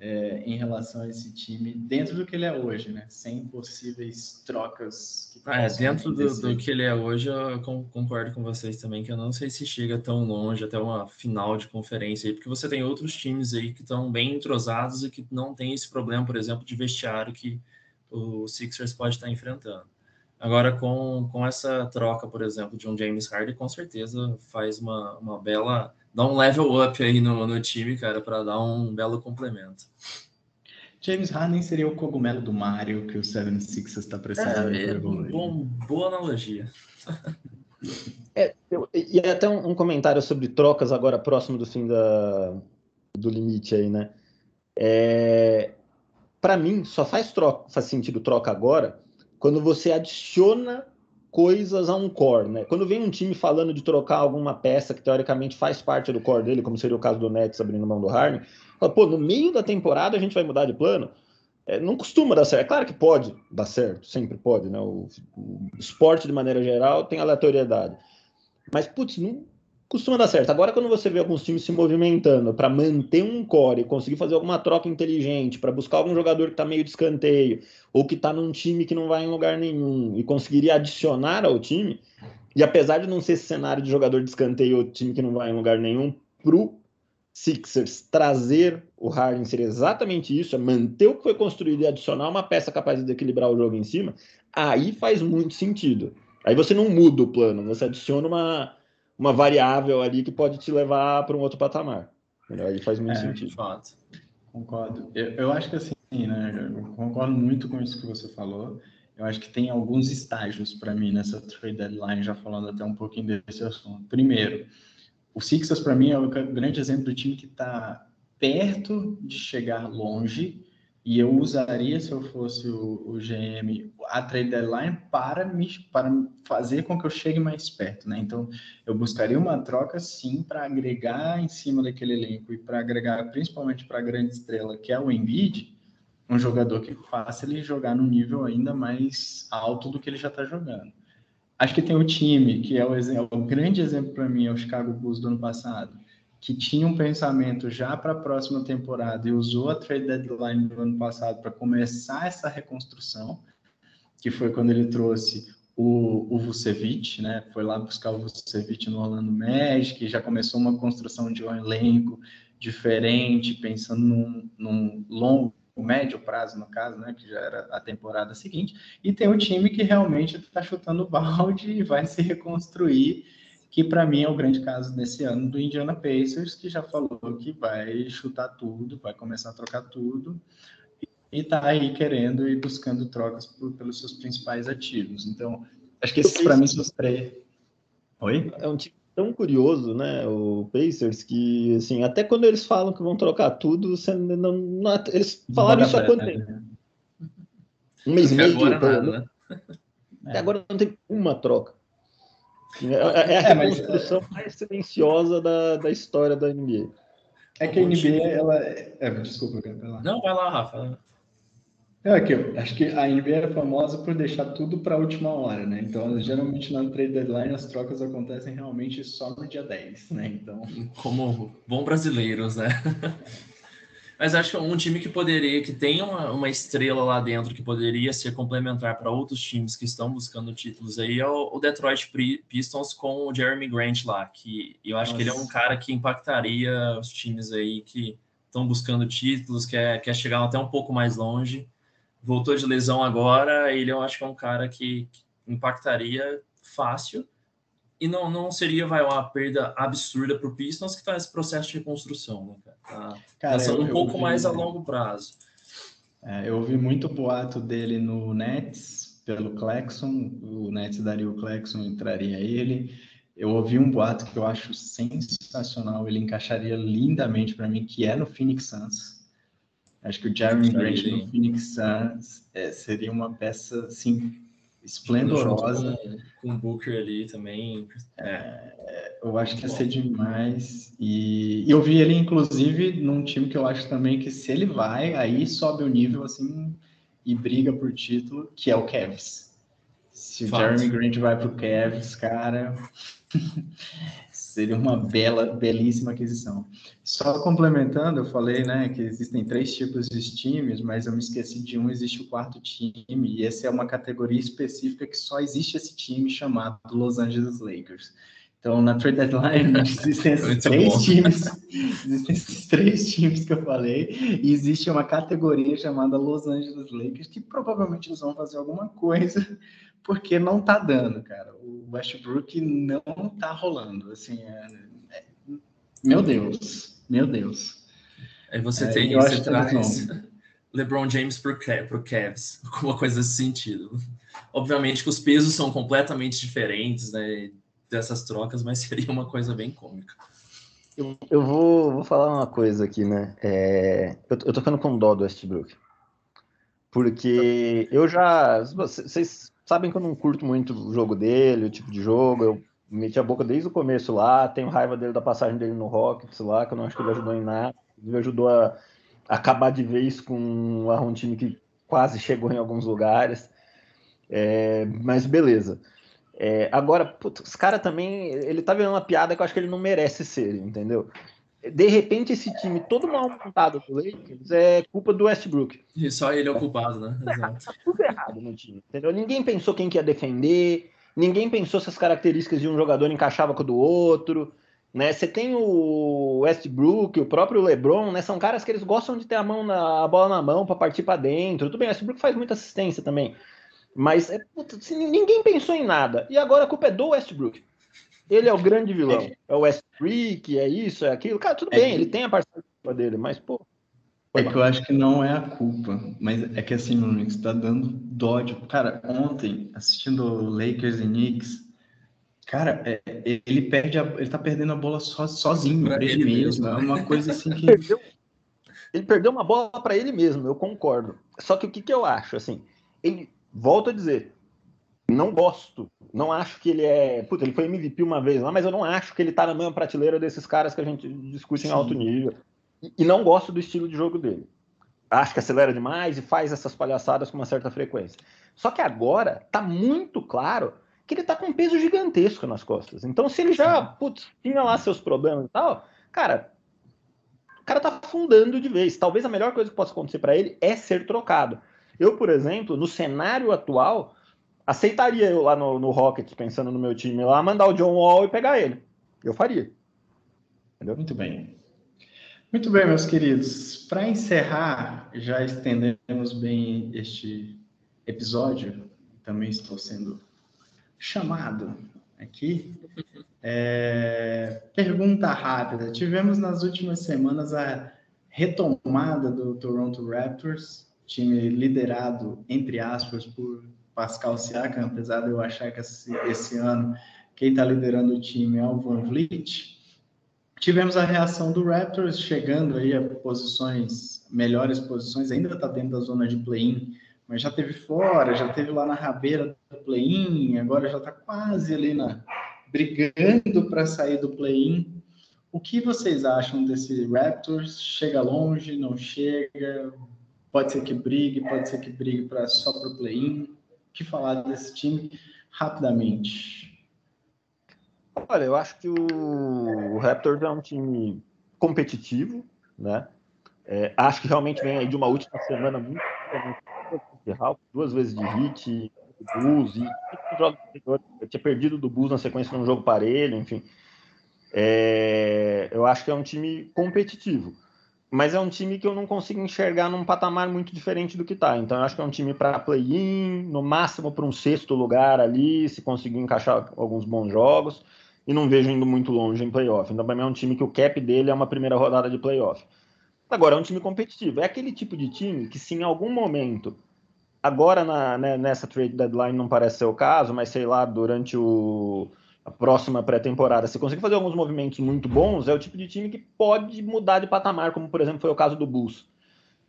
é, em relação a esse time dentro do que ele é hoje, né? Sem possíveis trocas. Ah, é, dentro do, do, que ele é hoje, eu concordo com vocês também, que eu não sei se chega tão longe até uma final de conferência aí, porque você tem outros times aí que estão bem entrosados e que não tem esse problema, por exemplo, de vestiário que o Sixers pode estar enfrentando. Agora, com, com essa troca, por exemplo, de um James Harden, com certeza faz uma, uma bela dá um level up aí no, no time, cara, para dar um belo complemento. James Harden seria o cogumelo do Mario que o 76 está precisando. É, é bom, boa analogia. É, eu, e até um, um, comentário sobre trocas agora próximo do fim da, do limite aí, né? É, para mim, só faz, troca, faz sentido troca agora quando você adiciona coisas a um core, né? Quando vem um time falando de trocar alguma peça que teoricamente faz parte do core dele, como seria o caso do Nets abrindo mão do Harden, fala, pô, no meio da temporada a gente vai mudar de plano. É, não costuma dar certo. É claro que pode dar certo, sempre pode, né? O, o esporte, de maneira geral, tem aleatoriedade. Mas, putz, não, costuma dar certo. Agora, quando você vê alguns times se movimentando para manter um core, conseguir fazer alguma troca inteligente, para buscar algum jogador que está meio de escanteio, ou que está num time que não vai em lugar nenhum, e conseguiria adicionar ao time, e apesar de não ser esse cenário de jogador de escanteio ou time que não vai em lugar nenhum, pro Sixers trazer o Harden seria exatamente isso, é manter o que foi construído e adicionar uma peça capaz de equilibrar o jogo em cima, aí faz muito sentido. Aí você não muda o plano, você adiciona uma uma variável ali que pode te levar para um outro patamar. Aí faz muito é, sentido. Fato. Concordo. Eu, eu acho que assim, né? Eu concordo muito com isso que você falou. Eu acho que tem alguns estágios para mim nessa trade deadline, já falando até um pouquinho desse assunto. Primeiro, o Sixers para mim é o grande exemplo do time que está perto de chegar longe e eu usaria, se eu fosse o, o, GM, a trade deadline para, me, para fazer com que eu chegue mais perto, né? Então, eu buscaria uma troca, sim, para agregar em cima daquele elenco e para agregar principalmente para a grande estrela, que é o Embiid, um jogador que faça ele jogar no nível ainda mais alto do que ele já está jogando. Acho que tem o time, que é o, exemplo, o grande exemplo para mim, é o Chicago Bulls do ano passado que tinha um pensamento já para a próxima temporada e usou a trade deadline do ano passado para começar essa reconstrução, que foi quando ele trouxe o, o Vucevic, né? Foi lá buscar o Vucevic no Orlando Magic, já começou uma construção de um elenco diferente, pensando num, num longo médio prazo, no caso, né, que já era a temporada seguinte, e tem um time que realmente está chutando balde e vai se reconstruir que para mim é o grande caso desse ano do Indiana Pacers, que já falou que vai chutar tudo, vai começar a trocar tudo, e está aí querendo e buscando trocas por, pelos seus principais ativos. Então, acho que esses para mim são os três. Oi? É um time tão curioso, né, o Pacers, que assim, até quando eles falam que vão trocar tudo, você não, não eles falaram isso há quanto tempo? Né? Um mês e meio. Agora nada, né? Até agora não tem uma troca. É, é, é a reconstrução é, mais silenciosa da, da história da NBA. É que a NBA, ela. É, desculpa, lá. Não, vai lá, Rafa. É que eu acho que a NBA é famosa por deixar tudo para a última hora, né? Então, geralmente na trade deadline as trocas acontecem realmente só no dia 10, né? Então, como bom brasileiros, né? Mas acho que um time que poderia, que tem uma, uma estrela lá dentro que poderia ser complementar para outros times que estão buscando títulos aí é o, o, Detroit Pistons com o Jeremy Grant lá, que eu acho Nossa. que ele é um cara que impactaria os times aí que estão buscando títulos, quer, quer chegar até um pouco mais longe. Voltou de lesão agora, ele eu acho que é um cara que, que impactaria fácil e não, não seria vai, uma perda absurda para o Pistons, que está nesse processo de reconstrução, né, cara? Tá cara, pensando eu, um pouco vi, mais a longo prazo. É, eu ouvi muito boato dele no Nets, pelo Clexon, o Nets daria o Clexon, entraria ele. Eu ouvi um boato que eu acho sensacional, ele encaixaria lindamente para mim, que é no Phoenix Suns. Acho que o Jeremy Grant no Phoenix Suns é, seria uma peça, assim, esplendorosa. Com, o Booker ali também. É, eu acho que ia ser demais. E, eu vi ele, inclusive, num time que eu acho também que se ele vai, aí sobe o nível assim e briga por título, que é o Cavs. Se Fato. o Jeremy Grant vai pro Cavs, cara. Seria uma bela, belíssima aquisição. Só complementando, eu falei, né, que existem três tipos de times, mas eu me esqueci de um, existe o quarto time, e essa é uma categoria específica que só existe esse time chamado Los Angeles Lakers. Então, na trade deadline, existem esses três bom. times, existem esses três times que eu falei, e existe uma categoria chamada Los Angeles Lakers, que provavelmente eles vão fazer alguma coisa, porque não tá dando, cara. O Westbrook não tá rolando, assim, é, é, meu Deus, meu Deus. Aí você é, tem, você traz LeBron James pro, pro Cavs, alguma coisa nesse sentido. Obviamente que os pesos são completamente diferentes, né, dessas trocas, mas seria uma coisa bem cômica. Eu, eu vou, vou falar uma coisa aqui, né? É, eu, eu tô ficando com dó do Westbrook. Porque eu já. Vocês sabem que eu não curto muito o jogo dele, o tipo de jogo. Eu meti a boca desde o começo lá. Tenho raiva dele da passagem dele no Rockets lá, que eu não acho que ele ajudou em nada. Ele ajudou a, acabar de vez com um time que quase chegou em alguns lugares. É, mas beleza. É, agora, putz, os caras também. Ele tá vendo uma piada que eu acho que ele não merece ser, entendeu? De repente, esse time todo mal montado do Lakers é culpa do Westbrook. E só ele é o culpado, né? Exato. Tá tudo errado no time, entendeu? Ninguém pensou quem que ia defender, ninguém pensou se as características de um jogador encaixavam com o do outro. Né? Você tem o Westbrook, o próprio LeBron, né? São caras que eles gostam de ter a mão na a bola na mão para partir para dentro. Tudo bem, o Westbrook faz muita assistência também. Mas é, assim, ninguém pensou em nada. E agora a culpa é do Westbrook. Ele é o grande vilão. É, é o Westbrook, é isso, é aquilo. Cara, tudo é bem, que... ele tem a parcela dele, mas, pô. É que eu acho que não é a culpa, mas é que assim, meu amigo, você tá dando dó de. Cara, ontem, assistindo Lakers e Knicks, cara, é, ele perde a, ele tá perdendo a bola so, sozinho, pra ele, mesmo. mesmo. É uma coisa assim que. ele perdeu uma bola para ele mesmo, eu concordo. Só que o que, que eu acho, assim, ele volto a dizer, não gosto. Não acho que ele é. Puta, ele foi MVP uma vez lá, mas eu não acho que ele tá na mesma prateleira desses caras que a gente discute Sim. em alto nível. E, e não gosto do estilo de jogo dele. Acho que acelera demais e faz essas palhaçadas com uma certa frequência. Só que agora tá muito claro que ele tá com um peso gigantesco nas costas. Então, se ele já, putz, tinha lá seus problemas e tal, cara, o cara tá afundando de vez. Talvez a melhor coisa que possa acontecer para ele é ser trocado. Eu, por exemplo, no cenário atual, aceitaria eu lá no, no Rocket, pensando no meu time lá, mandar o John Wall e pegar ele. Eu faria. Entendeu? Muito bem. Muito bem, meus queridos. Para encerrar, já estendemos bem este episódio. Também estou sendo chamado aqui. É... Pergunta rápida. Tivemos nas últimas semanas a retomada do Toronto Raptors time liderado, entre aspas, por Pascal Siakam, apesar de eu achar que esse, esse ano quem está liderando o time é o Van Vliet. Tivemos a reação do Raptors chegando aí a posições, melhores posições, ainda está dentro da zona de play-in, mas já teve fora, já teve lá na rabeira do play-in, agora já está quase ali na brigando para sair do play-in. O que vocês acham desse Raptors? Chega longe, não chega? Pode ser que brigue, pode ser que brigue para só para o play-in. O que falar desse time rapidamente? Olha, eu acho que o, Raptors é um time competitivo, né? É, acho que realmente vem aí de uma última semana muito duas vezes de hit, Bulls, e eu tinha perdido do Bulls na sequência num jogo parelho, enfim. É, eu acho que é um time competitivo, mas é um time que eu não consigo enxergar num patamar muito diferente do que está. Então, eu acho que é um time para play-in, no máximo para um sexto lugar ali, se conseguir encaixar alguns bons jogos, e não vejo indo muito longe em playoff. Então, para mim, é um time que o cap dele é uma primeira rodada de playoff. Agora, é um time competitivo. É aquele tipo de time que, se em algum momento, agora na, né, nessa trade deadline não parece ser o caso, mas sei lá, durante o, a próxima pré-temporada, se conseguir fazer alguns movimentos muito bons, é o tipo de time que pode mudar de patamar, como por exemplo foi o caso do Bulls.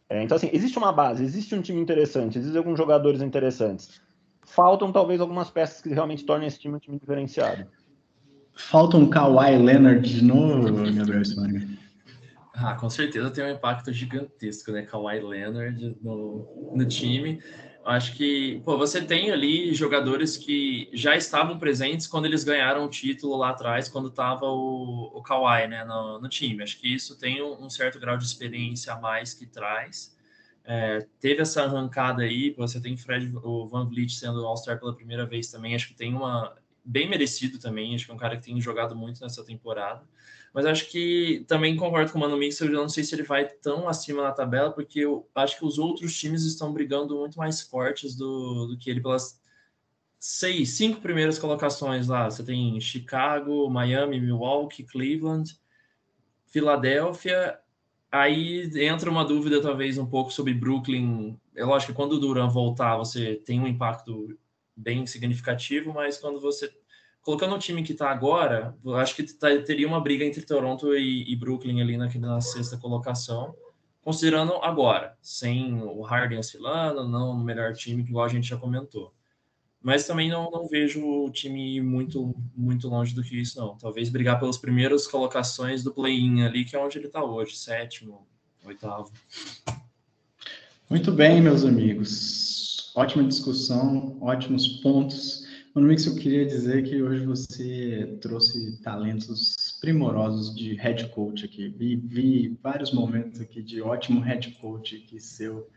É, então, assim, existe uma base, existe um time interessante, existem alguns jogadores interessantes. Faltam talvez algumas peças que realmente tornem esse time um time diferenciado. Falta um Kawhi Leonard de novo, Gabriel Spanier? Ah, com certeza tem um impacto gigantesco, né? Kawhi Leonard no, no time. Acho que pô, você tem ali jogadores que já estavam presentes quando eles ganharam o título lá atrás, quando estava o, o Kawhi né, no, no, time. Acho que isso tem um, um, certo grau de experiência a mais que traz. É, teve essa arrancada aí, você tem Fred, o Van Vliet sendo All-Star pela primeira vez também. Acho que tem uma bem merecido também. Acho que é um cara que tem jogado muito nessa temporada. Mas acho que também concordo com o Mano Mix, eu não sei se ele vai tão acima na tabela, porque eu acho que os outros times estão brigando muito mais fortes do, do que ele pelas seis, cinco primeiras colocações lá. Você tem Chicago, Miami, Milwaukee, Cleveland, Filadélfia. Aí entra uma dúvida, talvez, um pouco sobre Brooklyn. É lógico que quando o Duran voltar, você tem um impacto bem significativo, mas quando você colocando o time que está agora, acho que tá, teria uma briga entre Toronto e, e Brooklyn ali na, sexta colocação, considerando agora, sem o Harden oscilando, não o melhor time, igual a gente já comentou. Mas também não, não vejo o time muito, muito longe do que isso, não. Talvez brigar pelas primeiras colocações do play-in ali, que é onde ele está hoje, sétimo, oitavo. Muito bem, meus amigos. Ótima discussão, ótimos pontos. Mano Mix, eu queria dizer que hoje você trouxe talentos primorosos de head coach aqui. Vi, vi vários momentos aqui de ótimo head coach aqui seu.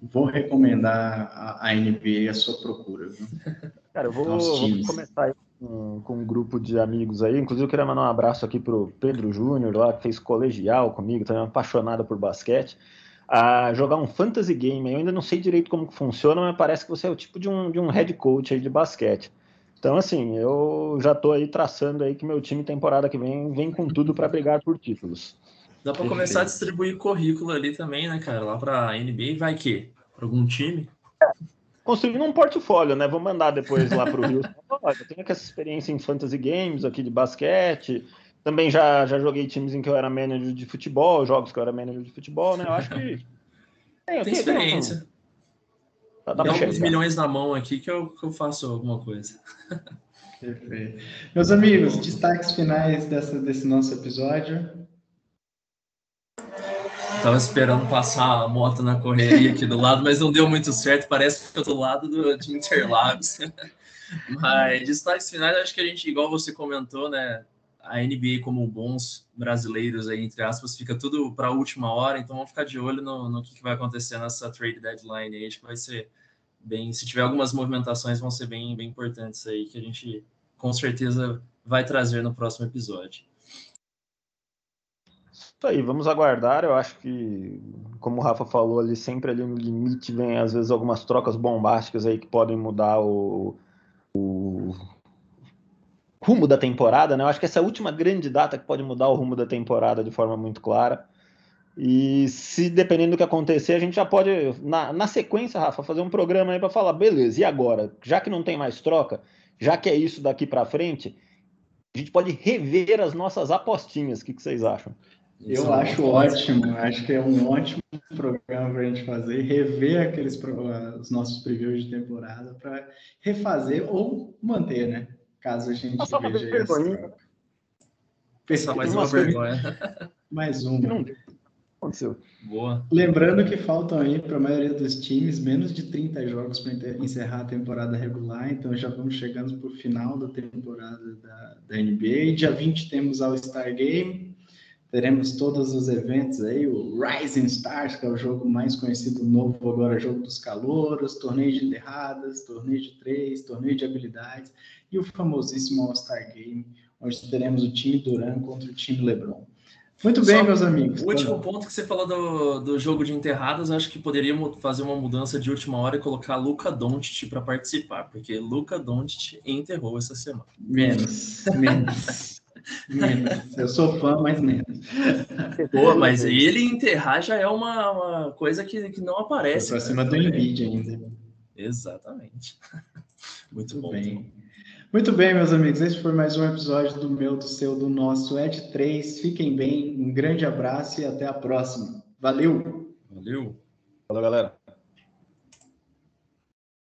Vou recomendar a, a NBA a sua procura. Viu? Cara, eu vou, vou começar com, com, um grupo de amigos aí. Inclusive, eu queria mandar um abraço aqui pro Pedro Júnior, lá, que fez colegial comigo, também apaixonado por basquete a jogar um fantasy game. Eu ainda não sei direito como que funciona, mas parece que você é o tipo de um, de um head coach de basquete. Então, assim, eu já estou aí traçando aí que meu time temporada que vem vem com tudo para brigar por títulos. Dá para começar a distribuir currículo ali também, né, cara? Lá para NBA, vai que? Para algum time? É, construindo um portfólio, né? Vou mandar depois lá para o Rio. Olha, eu tenho essa experiência em fantasy games aqui de basquete. Também já, já joguei times em que eu era manager de futebol, jogos que eu era manager de futebol, né? Eu acho que. Tem, tem experiência. Dá, dá alguns milhões na mão aqui que eu, que eu faço alguma coisa. Perfeito. Meus amigos, destaques finais dessa, desse nosso episódio. Tava esperando passar a moto na correria aqui do lado, mas não deu muito certo. Parece que eu tô do lado do, de Interlagos. mas destaques finais, acho que a gente, igual você comentou, né? A NBA, como bons brasileiros, aí, entre aspas, fica tudo para a última hora, então vamos ficar de olho no, no que, que vai acontecer nessa trade deadline aí. Acho que vai ser bem, se tiver algumas movimentações, vão ser bem, bem importantes aí, que a gente com certeza vai trazer no próximo episódio. Isso aí, vamos aguardar. Eu acho que, como o Rafa falou ali, sempre ali no limite vem às vezes algumas trocas bombásticas aí que podem mudar o, o rumo da temporada, né? Eu acho que essa é a última grande data que pode mudar o rumo da temporada de forma muito clara. E se dependendo do que acontecer, a gente já pode, na, na sequência, Rafa, fazer um programa aí para falar, beleza, e agora? Já que não tem mais troca, já que é isso daqui para frente, a gente pode rever as nossas apostinhas. O que, que vocês acham? Eu Isso acho ótimo, acho que é um ótimo programa para a gente fazer, rever aqueles os nossos previews de temporada para refazer ou manter, né? Caso a gente Nossa, veja essa. Pensar mais uma vergonha. Mais uma. Não aconteceu. Boa. Lembrando que faltam aí para a maioria dos times menos de 30 jogos para encerrar a temporada regular, então já vamos chegando para o final da temporada da, da NBA. Dia 20 temos All Star Game, teremos todos os eventos aí, o Rising Stars, que é o jogo mais conhecido novo agora, jogo dos calouros, torneio de enterradas, torneio de três, torneio de habilidades e o famosíssimo All Star Game, onde teremos o time Duran contra o time LeBron. Muito bem, Só meus amigos. O último ponto que você falou do, do jogo de enterradas, acho que poderíamos fazer uma mudança de última hora e colocar Luca Doncic para participar, porque Luca Doncic enterrou essa semana. Menos, menos. menos. Eu sou fã, mas menos. Pô, mas ele enterrar já é uma, uma coisa que, que não aparece. Para cima do Nvidia ainda. Exatamente. Muito, Muito bom. Bem. Muito bem, meus amigos, esse foi mais um episódio do meu, do seu, do nosso Ed 3. Fiquem bem, um grande abraço e até a próxima. Valeu! Valeu! Falou, galera!